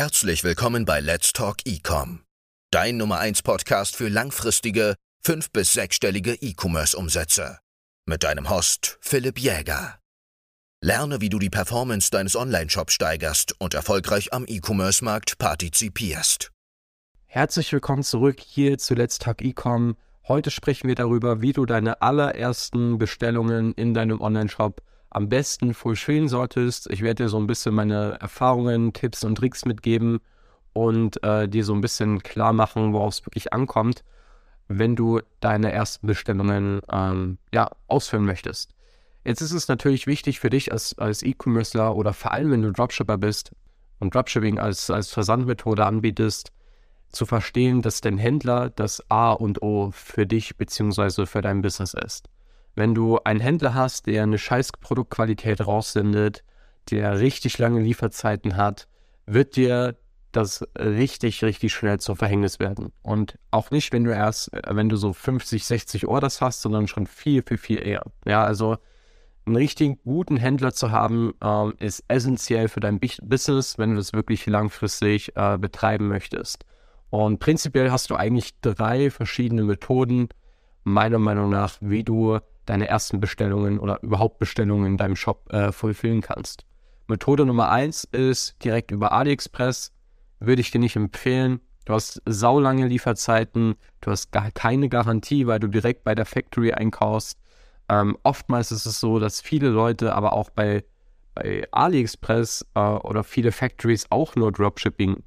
Herzlich willkommen bei Let's Talk Ecom, dein Nummer 1 Podcast für langfristige, fünf- bis sechsstellige E-Commerce-Umsätze. Mit deinem Host Philipp Jäger. Lerne, wie du die Performance deines Online-Shops steigerst und erfolgreich am E-Commerce-Markt partizipierst. Herzlich willkommen zurück hier zu Let's Talk Ecom. Heute sprechen wir darüber, wie du deine allerersten Bestellungen in deinem Online-Shop am besten fulfillen solltest. Ich werde dir so ein bisschen meine Erfahrungen, Tipps und Tricks mitgeben und äh, dir so ein bisschen klar machen, worauf es wirklich ankommt, wenn du deine ersten Bestellungen ähm, ja, ausführen möchtest. Jetzt ist es natürlich wichtig für dich als, als E-Commercer oder vor allem, wenn du Dropshipper bist und Dropshipping als, als Versandmethode anbietest, zu verstehen, dass dein Händler das A und O für dich bzw. für dein Business ist. Wenn du einen Händler hast, der eine scheiß Produktqualität raussendet, der richtig lange Lieferzeiten hat, wird dir das richtig, richtig schnell zum Verhängnis werden. Und auch nicht, wenn du erst, äh, wenn du so 50, 60 Orders hast, sondern schon viel, viel, viel eher. Ja, also einen richtig guten Händler zu haben, ähm, ist essentiell für dein Business, wenn du das wirklich langfristig äh, betreiben möchtest. Und prinzipiell hast du eigentlich drei verschiedene Methoden, meiner Meinung nach, wie du deine ersten Bestellungen oder überhaupt Bestellungen in deinem Shop äh, fulfillen kannst. Methode Nummer eins ist direkt über AliExpress. Würde ich dir nicht empfehlen. Du hast saulange Lieferzeiten, du hast gar keine Garantie, weil du direkt bei der Factory einkaufst. Ähm, oftmals ist es so, dass viele Leute aber auch bei, bei AliExpress äh, oder viele Factories auch nur Dropshipping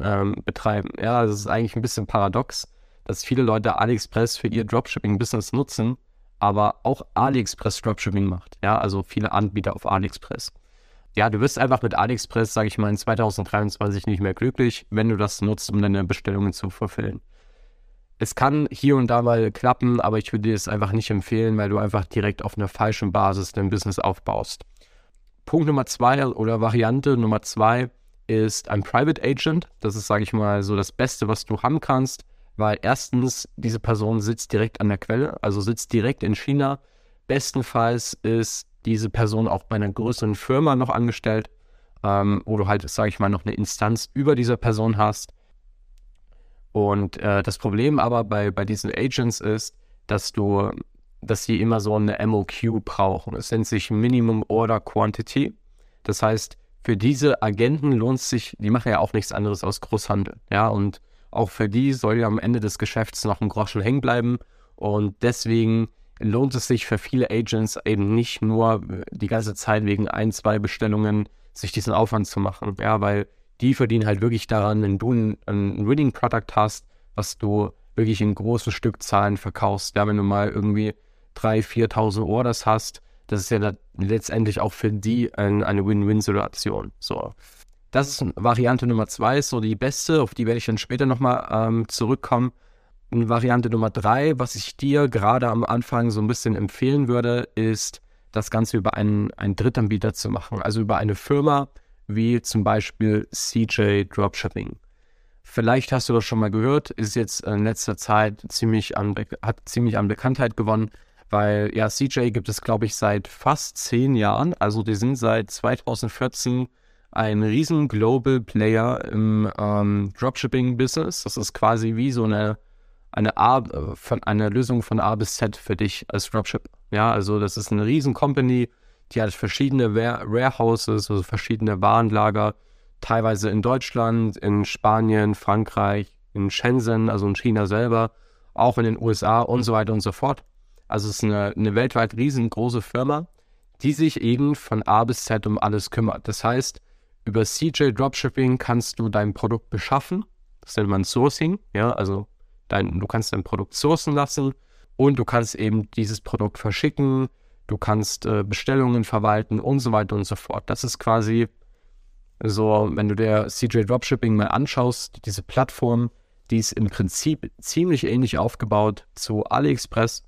ähm, betreiben. Ja, das ist eigentlich ein bisschen paradox, dass viele Leute AliExpress für ihr Dropshipping-Business nutzen, aber auch AliExpress Dropshipping macht. Ja, also viele Anbieter auf AliExpress. Ja, du wirst einfach mit AliExpress, sage ich mal, in 2023 nicht mehr glücklich, wenn du das nutzt, um deine Bestellungen zu verfüllen. Es kann hier und da mal klappen, aber ich würde dir es einfach nicht empfehlen, weil du einfach direkt auf einer falschen Basis dein Business aufbaust. Punkt Nummer zwei oder Variante Nummer zwei ist ein Private Agent. Das ist, sage ich mal, so das Beste, was du haben kannst weil erstens diese Person sitzt direkt an der Quelle, also sitzt direkt in China. Bestenfalls ist diese Person auch bei einer größeren Firma noch angestellt, ähm, wo du halt, sage ich mal, noch eine Instanz über dieser Person hast. Und äh, das Problem aber bei, bei diesen Agents ist, dass du, dass sie immer so eine MOQ brauchen. Es nennt sich Minimum Order Quantity. Das heißt, für diese Agenten lohnt sich, die machen ja auch nichts anderes aus Großhandel. Ja, und auch für die soll ja am Ende des Geschäfts noch ein Groschen hängen bleiben. Und deswegen lohnt es sich für viele Agents eben nicht nur die ganze Zeit wegen ein, zwei Bestellungen sich diesen Aufwand zu machen. Ja, weil die verdienen halt wirklich daran, wenn du ein, ein Winning Product hast, was du wirklich in großen Stückzahlen verkaufst. Ja, wenn du mal irgendwie 3.000, 4.000 Orders hast, das ist ja letztendlich auch für die ein, eine Win-Win-Situation. So. Das ist Variante Nummer zwei, ist so die beste, auf die werde ich dann später nochmal ähm, zurückkommen. Und Variante Nummer drei, was ich dir gerade am Anfang so ein bisschen empfehlen würde, ist, das Ganze über einen, einen Drittanbieter zu machen. Also über eine Firma wie zum Beispiel CJ Dropshipping. Vielleicht hast du das schon mal gehört, ist jetzt in letzter Zeit ziemlich an, hat ziemlich an Bekanntheit gewonnen, weil ja, CJ gibt es, glaube ich, seit fast zehn Jahren. Also die sind seit 2014 ein riesen Global Player im ähm, Dropshipping-Business. Das ist quasi wie so eine, eine, A, von, eine Lösung von A bis Z für dich als Dropship. Ja, also das ist eine riesen Company, die hat verschiedene Warehouses, also verschiedene Warenlager, teilweise in Deutschland, in Spanien, Frankreich, in Shenzhen, also in China selber, auch in den USA und so weiter und so fort. Also es ist eine, eine weltweit riesengroße Firma, die sich eben von A bis Z um alles kümmert. Das heißt, über CJ Dropshipping kannst du dein Produkt beschaffen. Das nennt man Sourcing. Ja, also dein, du kannst dein Produkt sourcen lassen und du kannst eben dieses Produkt verschicken. Du kannst äh, Bestellungen verwalten und so weiter und so fort. Das ist quasi so, wenn du der CJ Dropshipping mal anschaust, diese Plattform, die ist im Prinzip ziemlich ähnlich aufgebaut zu AliExpress.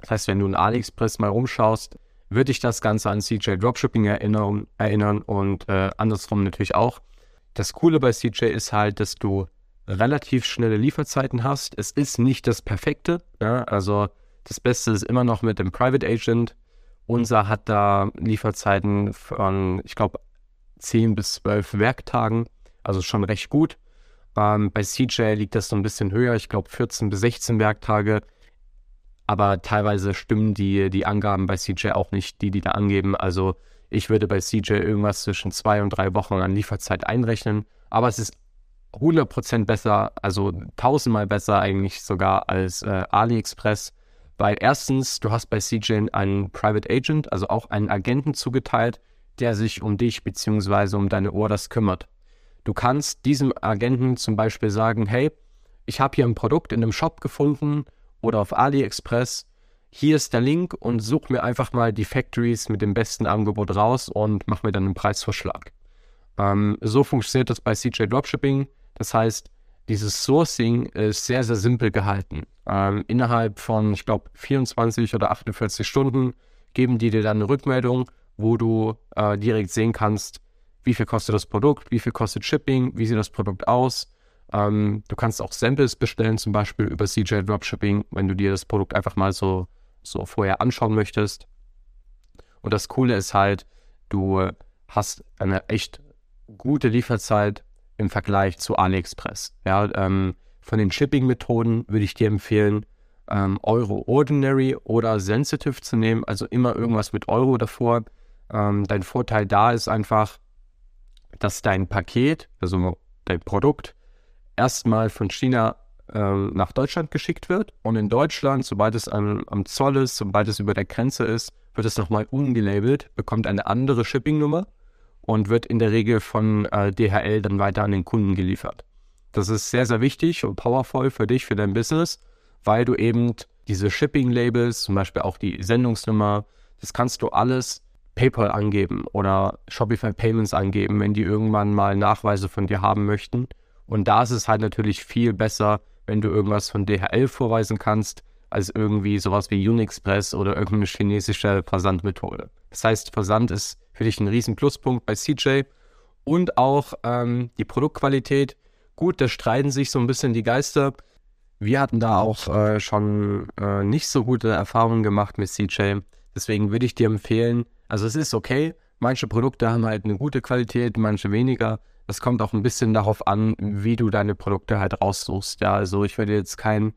Das heißt, wenn du in AliExpress mal rumschaust, würde ich das Ganze an CJ Dropshipping erinnern, erinnern und äh, andersrum natürlich auch. Das Coole bei CJ ist halt, dass du relativ schnelle Lieferzeiten hast. Es ist nicht das Perfekte. Ja? Also das Beste ist immer noch mit dem Private Agent. Unser hat da Lieferzeiten von, ich glaube, 10 bis 12 Werktagen. Also schon recht gut. Ähm, bei CJ liegt das so ein bisschen höher, ich glaube 14 bis 16 Werktage. Aber teilweise stimmen die, die Angaben bei CJ auch nicht, die die da angeben. Also ich würde bei CJ irgendwas zwischen zwei und drei Wochen an Lieferzeit einrechnen. Aber es ist 100% besser, also tausendmal besser eigentlich sogar als äh, AliExpress. Weil erstens, du hast bei CJ einen Private Agent, also auch einen Agenten zugeteilt, der sich um dich bzw. um deine Orders kümmert. Du kannst diesem Agenten zum Beispiel sagen, hey, ich habe hier ein Produkt in einem Shop gefunden oder auf AliExpress. Hier ist der Link und such mir einfach mal die Factories mit dem besten Angebot raus und mach mir dann einen Preisvorschlag. Ähm, so funktioniert das bei CJ Dropshipping. Das heißt, dieses Sourcing ist sehr, sehr simpel gehalten. Ähm, innerhalb von, ich glaube, 24 oder 48 Stunden geben die dir dann eine Rückmeldung, wo du äh, direkt sehen kannst, wie viel kostet das Produkt, wie viel kostet Shipping, wie sieht das Produkt aus. Ähm, du kannst auch Samples bestellen, zum Beispiel über CJ Dropshipping, wenn du dir das Produkt einfach mal so, so vorher anschauen möchtest. Und das Coole ist halt, du hast eine echt gute Lieferzeit im Vergleich zu AliExpress. Ja, ähm, von den Shipping-Methoden würde ich dir empfehlen, ähm, Euro Ordinary oder Sensitive zu nehmen, also immer irgendwas mit Euro davor. Ähm, dein Vorteil da ist einfach, dass dein Paket, also dein Produkt, erstmal von China äh, nach Deutschland geschickt wird und in Deutschland, sobald es am, am Zoll ist, sobald es über der Grenze ist, wird es nochmal umgelabelt, bekommt eine andere Shipping-Nummer und wird in der Regel von äh, DHL dann weiter an den Kunden geliefert. Das ist sehr, sehr wichtig und powerful für dich, für dein Business, weil du eben diese Shipping-Labels, zum Beispiel auch die Sendungsnummer, das kannst du alles PayPal angeben oder Shopify Payments angeben, wenn die irgendwann mal Nachweise von dir haben möchten. Und da ist es halt natürlich viel besser, wenn du irgendwas von DHL vorweisen kannst, als irgendwie sowas wie Unixpress oder irgendeine chinesische Versandmethode. Das heißt, Versand ist für dich ein riesen Pluspunkt bei CJ. Und auch ähm, die Produktqualität. Gut, da streiten sich so ein bisschen die Geister. Wir hatten da auch äh, schon äh, nicht so gute Erfahrungen gemacht mit CJ. Deswegen würde ich dir empfehlen, also es ist okay, manche Produkte haben halt eine gute Qualität, manche weniger. Das kommt auch ein bisschen darauf an, wie du deine Produkte halt raussuchst. Ja, also ich würde jetzt kein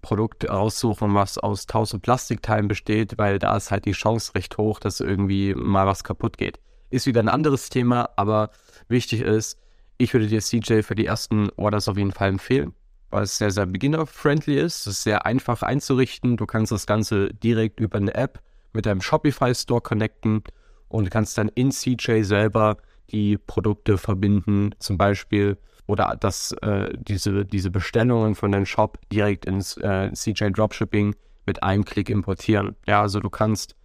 Produkt raussuchen, was aus tausend Plastikteilen besteht, weil da ist halt die Chance recht hoch, dass irgendwie mal was kaputt geht. Ist wieder ein anderes Thema, aber wichtig ist, ich würde dir CJ für die ersten Orders auf jeden Fall empfehlen, weil es sehr, sehr beginner-friendly ist. Es ist sehr einfach einzurichten. Du kannst das Ganze direkt über eine App mit deinem Shopify Store connecten und kannst dann in CJ selber die Produkte verbinden, zum Beispiel oder dass äh, diese, diese Bestellungen von deinem Shop direkt ins äh, CJ Dropshipping mit einem Klick importieren. Ja, also du kannst,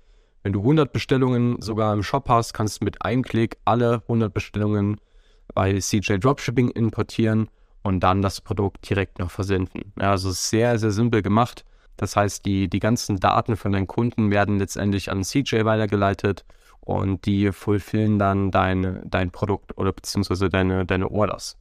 wenn du 100 Bestellungen sogar im Shop hast, kannst du mit einem Klick alle 100 Bestellungen bei CJ Dropshipping importieren und dann das Produkt direkt noch versenden. Ja, also sehr, sehr simpel gemacht. Das heißt, die, die ganzen Daten von deinen Kunden werden letztendlich an CJ weitergeleitet und die fulfillen dann dein, dein Produkt oder beziehungsweise deine, deine Orders.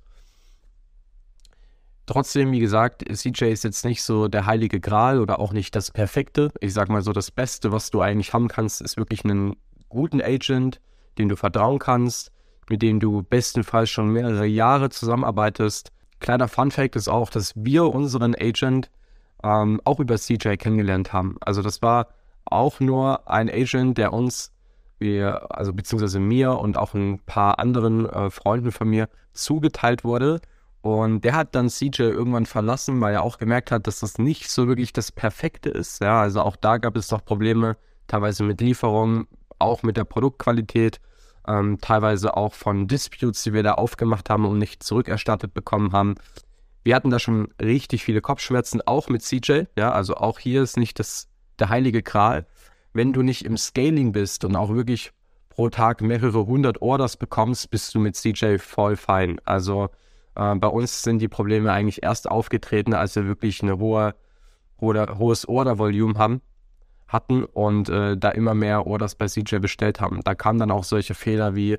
Trotzdem, wie gesagt, CJ ist jetzt nicht so der heilige Gral oder auch nicht das Perfekte. Ich sag mal so, das Beste, was du eigentlich haben kannst, ist wirklich einen guten Agent, dem du vertrauen kannst, mit dem du bestenfalls schon mehrere Jahre zusammenarbeitest. Kleiner Fun-Fact ist auch, dass wir unseren Agent ähm, auch über CJ kennengelernt haben. Also das war auch nur ein Agent, der uns, wir, also beziehungsweise mir und auch ein paar anderen äh, Freunden von mir zugeteilt wurde und der hat dann CJ irgendwann verlassen, weil er auch gemerkt hat, dass das nicht so wirklich das Perfekte ist. Ja, also auch da gab es doch Probleme, teilweise mit Lieferungen, auch mit der Produktqualität, ähm, teilweise auch von Disputes, die wir da aufgemacht haben und nicht zurückerstattet bekommen haben. Wir hatten da schon richtig viele Kopfschmerzen, auch mit CJ. Ja, also auch hier ist nicht das, der heilige Kral. Wenn du nicht im Scaling bist und auch wirklich pro Tag mehrere hundert Orders bekommst, bist du mit CJ voll fein. Also äh, bei uns sind die Probleme eigentlich erst aufgetreten, als wir wirklich eine hohe, hohe hohes Order-Volume haben, hatten und äh, da immer mehr Orders bei CJ bestellt haben. Da kamen dann auch solche Fehler wie,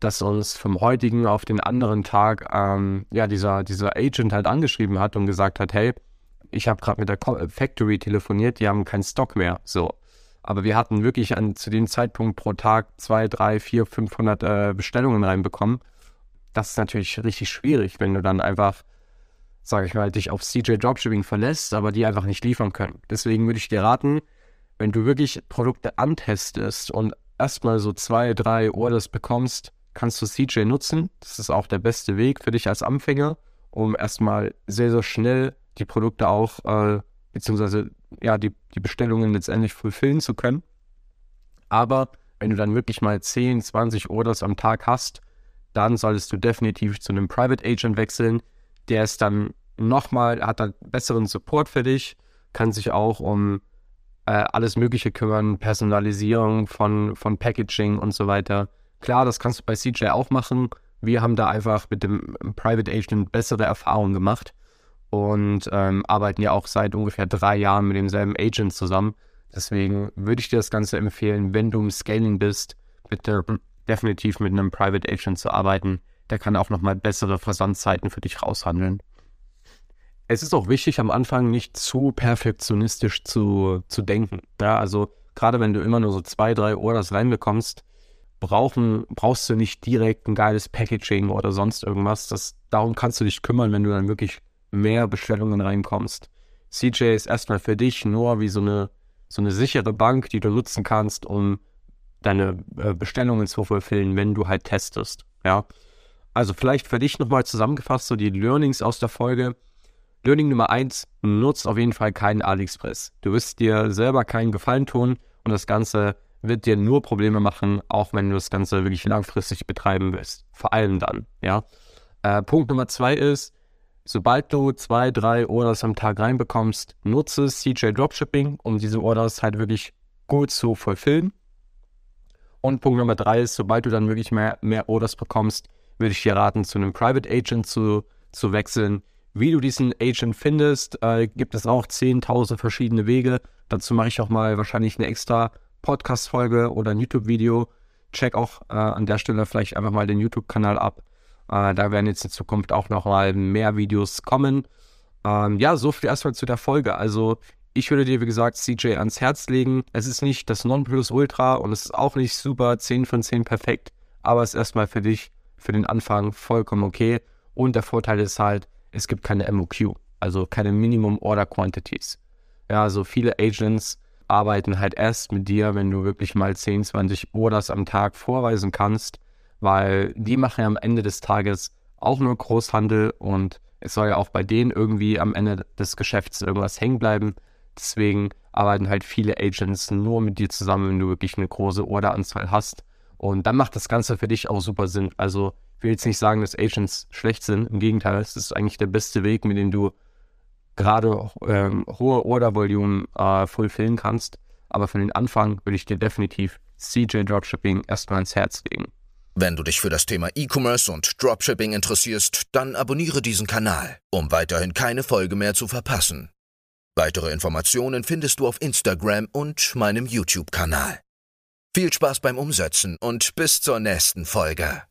dass uns vom heutigen auf den anderen Tag ähm, ja dieser, dieser Agent halt angeschrieben hat und gesagt hat, hey, ich habe gerade mit der Factory telefoniert, die haben keinen Stock mehr. So. Aber wir hatten wirklich an, zu dem Zeitpunkt pro Tag zwei, drei, vier, 500 äh, Bestellungen reinbekommen das ist natürlich richtig schwierig, wenn du dann einfach, sage ich mal, dich auf CJ Dropshipping verlässt, aber die einfach nicht liefern können. Deswegen würde ich dir raten, wenn du wirklich Produkte antestest und erstmal so zwei, drei Orders bekommst, kannst du CJ nutzen. Das ist auch der beste Weg für dich als Anfänger, um erstmal sehr, sehr schnell die Produkte auch, äh, beziehungsweise ja, die, die Bestellungen letztendlich fulfillen zu können. Aber wenn du dann wirklich mal 10, 20 Orders am Tag hast, dann solltest du definitiv zu einem Private Agent wechseln. Der ist dann nochmal, hat dann besseren Support für dich, kann sich auch um äh, alles Mögliche kümmern, Personalisierung von, von Packaging und so weiter. Klar, das kannst du bei CJ auch machen. Wir haben da einfach mit dem Private Agent bessere Erfahrungen gemacht und ähm, arbeiten ja auch seit ungefähr drei Jahren mit demselben Agent zusammen. Deswegen würde ich dir das Ganze empfehlen, wenn du im Scaling bist, bitte definitiv mit einem Private Agent zu arbeiten. Der kann auch nochmal bessere Versandzeiten für dich raushandeln. Es ist auch wichtig, am Anfang nicht zu perfektionistisch zu, zu denken. Ja, also gerade wenn du immer nur so zwei, drei Orders reinbekommst, brauchen, brauchst du nicht direkt ein geiles Packaging oder sonst irgendwas. Das, darum kannst du dich kümmern, wenn du dann wirklich mehr Bestellungen reinkommst. CJ ist erstmal für dich nur wie so eine, so eine sichere Bank, die du nutzen kannst, um deine äh, Bestellungen zu fulfillen, wenn du halt testest. Ja. Also vielleicht für dich nochmal zusammengefasst, so die Learnings aus der Folge. Learning Nummer eins: nutzt auf jeden Fall keinen AliExpress. Du wirst dir selber keinen Gefallen tun und das Ganze wird dir nur Probleme machen, auch wenn du das Ganze wirklich langfristig betreiben willst. Vor allem dann, ja. Äh, Punkt Nummer zwei ist, sobald du zwei, drei Orders am Tag reinbekommst, nutze CJ Dropshipping, um diese Orders halt wirklich gut zu fulfillen. Und Punkt Nummer drei ist, sobald du dann wirklich mehr, mehr Orders bekommst, würde ich dir raten, zu einem Private Agent zu, zu wechseln. Wie du diesen Agent findest, äh, gibt es auch 10.000 verschiedene Wege. Dazu mache ich auch mal wahrscheinlich eine extra Podcast-Folge oder ein YouTube-Video. Check auch äh, an der Stelle vielleicht einfach mal den YouTube-Kanal ab. Äh, da werden jetzt in Zukunft auch noch mal mehr Videos kommen. Ähm, ja, so viel erstmal zu der Folge. Also ich würde dir, wie gesagt, CJ ans Herz legen. Es ist nicht das Nonplusultra und es ist auch nicht super 10 von 10 perfekt, aber es ist erstmal für dich, für den Anfang vollkommen okay. Und der Vorteil ist halt, es gibt keine MOQ, also keine Minimum Order Quantities. Ja, also viele Agents arbeiten halt erst mit dir, wenn du wirklich mal 10, 20 Orders am Tag vorweisen kannst, weil die machen ja am Ende des Tages auch nur Großhandel und es soll ja auch bei denen irgendwie am Ende des Geschäfts irgendwas hängen bleiben. Deswegen arbeiten halt viele Agents nur mit dir zusammen, wenn du wirklich eine große Orderanzahl hast. Und dann macht das Ganze für dich auch super Sinn. Also ich will jetzt nicht sagen, dass Agents schlecht sind. Im Gegenteil, es ist eigentlich der beste Weg, mit dem du gerade ähm, hohe Order-Volume äh, fulfillen kannst. Aber für den Anfang würde ich dir definitiv CJ Dropshipping erstmal ins Herz legen. Wenn du dich für das Thema E-Commerce und Dropshipping interessierst, dann abonniere diesen Kanal, um weiterhin keine Folge mehr zu verpassen. Weitere Informationen findest du auf Instagram und meinem YouTube-Kanal. Viel Spaß beim Umsetzen und bis zur nächsten Folge.